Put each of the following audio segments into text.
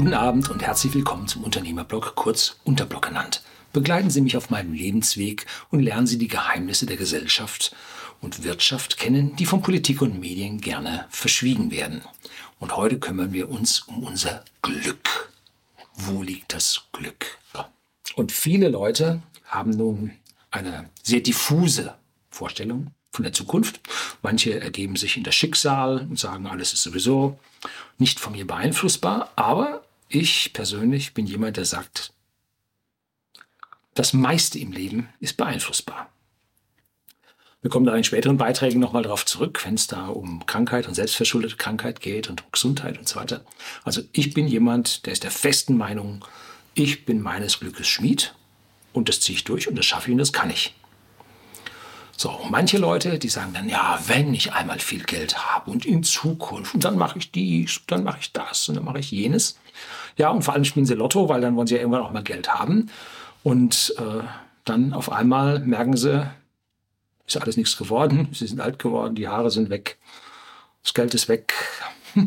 Guten Abend und herzlich willkommen zum Unternehmerblog, kurz Unterblog genannt. Begleiten Sie mich auf meinem Lebensweg und lernen Sie die Geheimnisse der Gesellschaft und Wirtschaft kennen, die von Politik und Medien gerne verschwiegen werden. Und heute kümmern wir uns um unser Glück. Wo liegt das Glück? Und viele Leute haben nun eine sehr diffuse Vorstellung von der Zukunft. Manche ergeben sich in das Schicksal und sagen, alles ist sowieso nicht von mir beeinflussbar. Aber ich persönlich bin jemand, der sagt, das meiste im Leben ist beeinflussbar. Wir kommen da in späteren Beiträgen nochmal darauf zurück, wenn es da um Krankheit und selbstverschuldete Krankheit geht und um Gesundheit und so weiter. Also ich bin jemand, der ist der festen Meinung, ich bin meines Glückes Schmied und das ziehe ich durch und das schaffe ich und das kann ich. So, manche Leute, die sagen dann, ja, wenn ich einmal viel Geld habe und in Zukunft, dann mache ich dies, dann mache ich das und dann mache ich jenes. Ja, und vor allem spielen sie Lotto, weil dann wollen sie ja irgendwann auch mal Geld haben. Und äh, dann auf einmal merken sie, ist alles nichts geworden, sie sind alt geworden, die Haare sind weg, das Geld ist weg.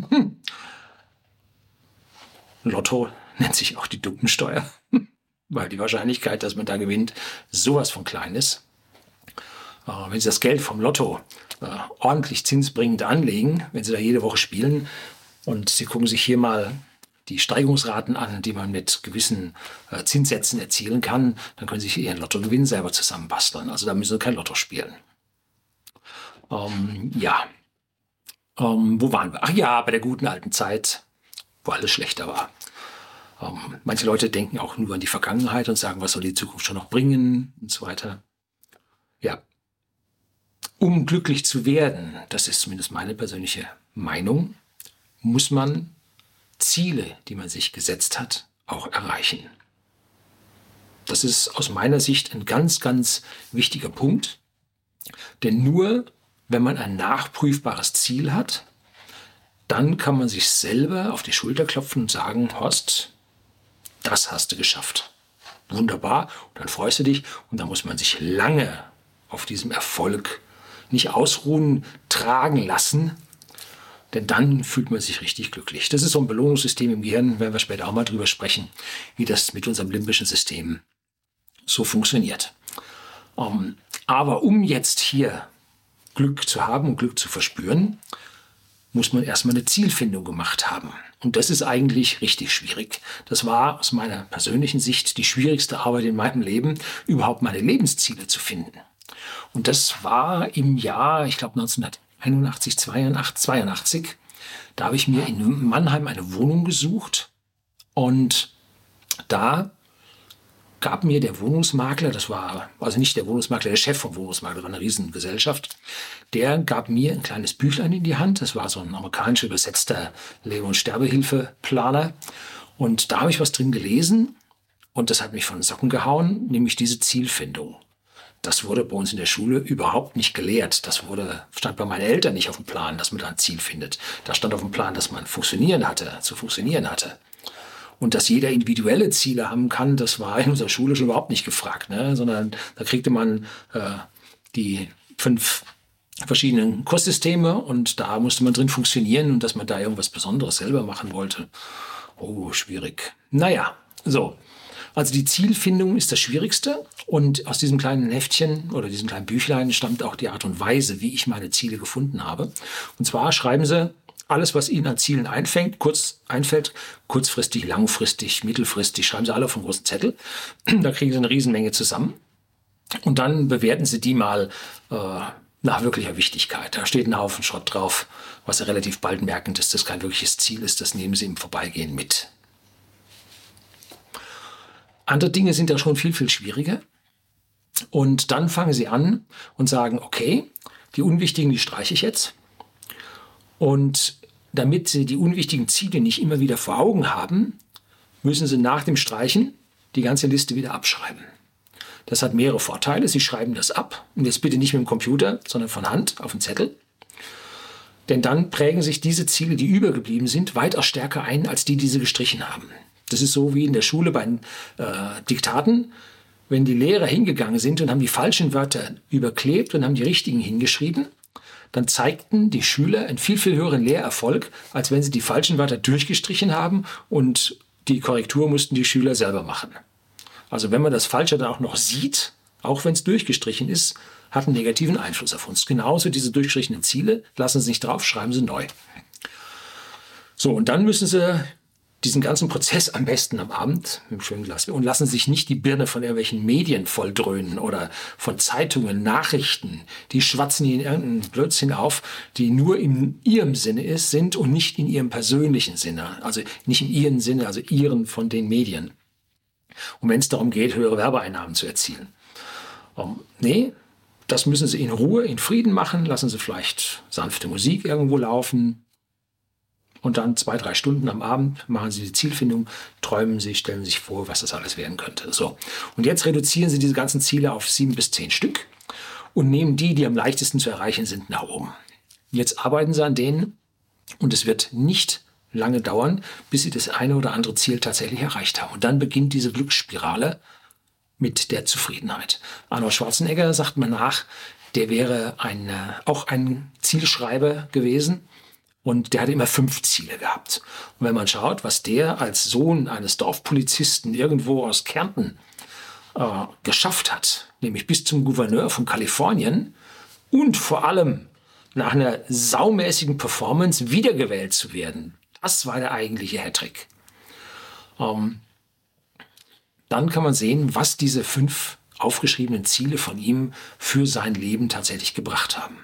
Lotto nennt sich auch die Dumpensteuer, weil die Wahrscheinlichkeit, dass man da gewinnt, sowas von klein ist. Äh, wenn Sie das Geld vom Lotto äh, ordentlich zinsbringend anlegen, wenn Sie da jede Woche spielen und Sie gucken sich hier mal die Steigungsraten an, die man mit gewissen äh, Zinssätzen erzielen kann, dann können Sie sich Ihren Lottogewinn selber zusammenbasteln. Also da müssen Sie kein Lotto spielen. Ähm, ja. Ähm, wo waren wir? Ach ja, bei der guten alten Zeit, wo alles schlechter war. Ähm, manche Leute denken auch nur an die Vergangenheit und sagen, was soll die Zukunft schon noch bringen und so weiter. Ja. Um glücklich zu werden, das ist zumindest meine persönliche Meinung, muss man Ziele, die man sich gesetzt hat, auch erreichen. Das ist aus meiner Sicht ein ganz, ganz wichtiger Punkt. Denn nur wenn man ein nachprüfbares Ziel hat, dann kann man sich selber auf die Schulter klopfen und sagen, Horst, das hast du geschafft. Wunderbar. Und dann freust du dich und dann muss man sich lange auf diesem Erfolg nicht ausruhen, tragen lassen, denn dann fühlt man sich richtig glücklich. Das ist so ein Belohnungssystem im Gehirn, werden wir später auch mal drüber sprechen, wie das mit unserem limbischen System so funktioniert. Um, ähm, aber um jetzt hier Glück zu haben und Glück zu verspüren, muss man erstmal eine Zielfindung gemacht haben. Und das ist eigentlich richtig schwierig. Das war aus meiner persönlichen Sicht die schwierigste Arbeit in meinem Leben, überhaupt meine Lebensziele zu finden. Und das war im Jahr, ich glaube 1900. 81, 82, 82. Da habe ich mir in Mannheim eine Wohnung gesucht und da gab mir der Wohnungsmakler, das war also nicht der Wohnungsmakler, der Chef vom Wohnungsmakler, das war eine Riesengesellschaft, der gab mir ein kleines Büchlein in die Hand. Das war so ein amerikanischer übersetzter Leben- und Sterbehilfeplaner. Und da habe ich was drin gelesen und das hat mich von den Socken gehauen, nämlich diese Zielfindung. Das wurde bei uns in der Schule überhaupt nicht gelehrt. Das wurde, stand bei meinen Eltern nicht auf dem Plan, dass man da ein Ziel findet. Da stand auf dem Plan, dass man funktionieren hatte, zu funktionieren hatte. Und dass jeder individuelle Ziele haben kann, das war in unserer Schule schon überhaupt nicht gefragt, ne? sondern da kriegte man äh, die fünf verschiedenen Kurssysteme und da musste man drin funktionieren und dass man da irgendwas Besonderes selber machen wollte. Oh, schwierig. Naja, so. Also die Zielfindung ist das Schwierigste und aus diesem kleinen Heftchen oder diesem kleinen Büchlein stammt auch die Art und Weise, wie ich meine Ziele gefunden habe. Und zwar schreiben Sie alles, was Ihnen an Zielen einfängt, kurz einfällt, kurzfristig, langfristig, mittelfristig, schreiben Sie alle auf einen großen Zettel. Da kriegen Sie eine Riesenmenge zusammen. Und dann bewerten Sie die mal äh, nach wirklicher Wichtigkeit. Da steht ein Haufen Schrott drauf, was Sie relativ bald merken, dass das kein wirkliches Ziel ist. Das nehmen Sie im Vorbeigehen mit. Andere Dinge sind ja schon viel, viel schwieriger. Und dann fangen sie an und sagen, okay, die unwichtigen, die streiche ich jetzt. Und damit sie die unwichtigen Ziele nicht immer wieder vor Augen haben, müssen sie nach dem Streichen die ganze Liste wieder abschreiben. Das hat mehrere Vorteile. Sie schreiben das ab und jetzt bitte nicht mit dem Computer, sondern von Hand auf den Zettel. Denn dann prägen sich diese Ziele, die übergeblieben sind, weitaus stärker ein als die, die sie gestrichen haben. Das ist so wie in der Schule bei den äh, Diktaten. Wenn die Lehrer hingegangen sind und haben die falschen Wörter überklebt und haben die richtigen hingeschrieben, dann zeigten die Schüler einen viel, viel höheren Lehrerfolg, als wenn sie die falschen Wörter durchgestrichen haben und die Korrektur mussten die Schüler selber machen. Also wenn man das Falsche dann auch noch sieht, auch wenn es durchgestrichen ist, hat einen negativen Einfluss auf uns. Genauso diese durchgestrichenen Ziele, lassen Sie nicht drauf, schreiben Sie neu. So, und dann müssen Sie diesen ganzen Prozess am besten am Abend mit einem schönen Glas und lassen sich nicht die Birne von irgendwelchen Medien volldröhnen oder von Zeitungen, Nachrichten. Die schwatzen ihnen irgendeinen Blödsinn auf, die nur in ihrem Sinne ist, sind und nicht in ihrem persönlichen Sinne. Also nicht in ihrem Sinne, also ihren von den Medien. Und wenn es darum geht, höhere Werbeeinnahmen zu erzielen. Um, nee, das müssen Sie in Ruhe, in Frieden machen. Lassen Sie vielleicht sanfte Musik irgendwo laufen, und dann zwei, drei Stunden am Abend machen Sie die Zielfindung, träumen Sie, stellen sich vor, was das alles werden könnte. So. Und jetzt reduzieren Sie diese ganzen Ziele auf sieben bis zehn Stück und nehmen die, die am leichtesten zu erreichen sind, nach oben. Jetzt arbeiten Sie an denen und es wird nicht lange dauern, bis Sie das eine oder andere Ziel tatsächlich erreicht haben. Und dann beginnt diese Glücksspirale mit der Zufriedenheit. Arnold Schwarzenegger sagt man nach, der wäre ein, äh, auch ein Zielschreiber gewesen und der hatte immer fünf Ziele gehabt. Und wenn man schaut, was der als Sohn eines Dorfpolizisten irgendwo aus Kärnten äh, geschafft hat, nämlich bis zum Gouverneur von Kalifornien und vor allem nach einer saumäßigen Performance wiedergewählt zu werden, das war der eigentliche Hattrick. Ähm, dann kann man sehen, was diese fünf aufgeschriebenen Ziele von ihm für sein Leben tatsächlich gebracht haben.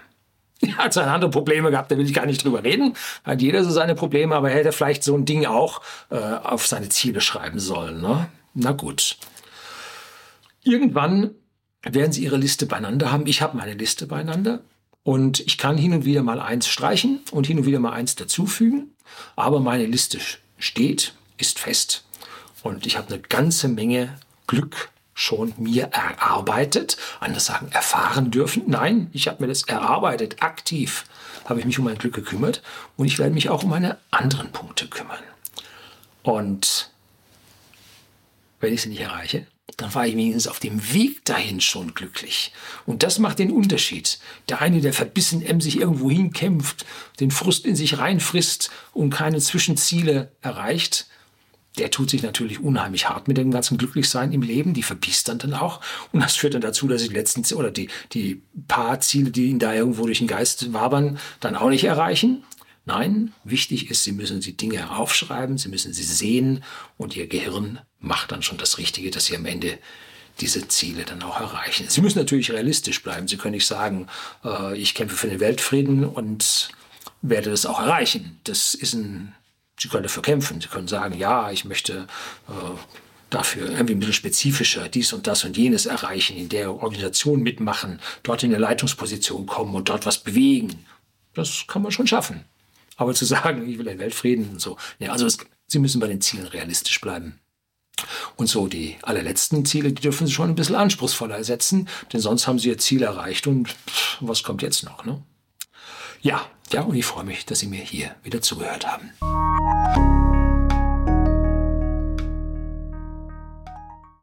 Er hat seine anderen Probleme gehabt, da will ich gar nicht drüber reden. Hat jeder so seine Probleme, aber er hätte vielleicht so ein Ding auch äh, auf seine Ziele schreiben sollen. Ne? Na gut. Irgendwann werden Sie Ihre Liste beieinander haben. Ich habe meine Liste beieinander. Und ich kann hin und wieder mal eins streichen und hin und wieder mal eins dazufügen. Aber meine Liste steht, ist fest. Und ich habe eine ganze Menge Glück schon mir erarbeitet. Andere sagen, erfahren dürfen. Nein, ich habe mir das erarbeitet. Aktiv habe ich mich um mein Glück gekümmert und ich werde mich auch um meine anderen Punkte kümmern. Und wenn ich sie nicht erreiche, dann war ich wenigstens auf dem Weg dahin schon glücklich. Und das macht den Unterschied. Der eine, der verbissen emsig irgendwo hinkämpft, den Frust in sich reinfrisst und keine Zwischenziele erreicht, der tut sich natürlich unheimlich hart mit dem ganzen Glücklichsein im Leben, die verbiest dann, dann auch. Und das führt dann dazu, dass die letzten oder die, die paar Ziele, die ihn da irgendwo durch den Geist wabern, dann auch nicht erreichen. Nein, wichtig ist, Sie müssen die Dinge aufschreiben, Sie müssen sie sehen und Ihr Gehirn macht dann schon das Richtige, dass Sie am Ende diese Ziele dann auch erreichen. Sie müssen natürlich realistisch bleiben. Sie können nicht sagen, äh, ich kämpfe für den Weltfrieden und werde das auch erreichen. Das ist ein Sie können dafür kämpfen. Sie können sagen, ja, ich möchte äh, dafür irgendwie ein bisschen spezifischer dies und das und jenes erreichen, in der Organisation mitmachen, dort in eine Leitungsposition kommen und dort was bewegen. Das kann man schon schaffen. Aber zu sagen, ich will den Weltfrieden und so, ne, also es, Sie müssen bei den Zielen realistisch bleiben. Und so die allerletzten Ziele, die dürfen Sie schon ein bisschen anspruchsvoller setzen, denn sonst haben Sie Ihr Ziel erreicht und pff, was kommt jetzt noch? Ne? Ja, ja, und ich freue mich, dass Sie mir hier wieder zugehört haben.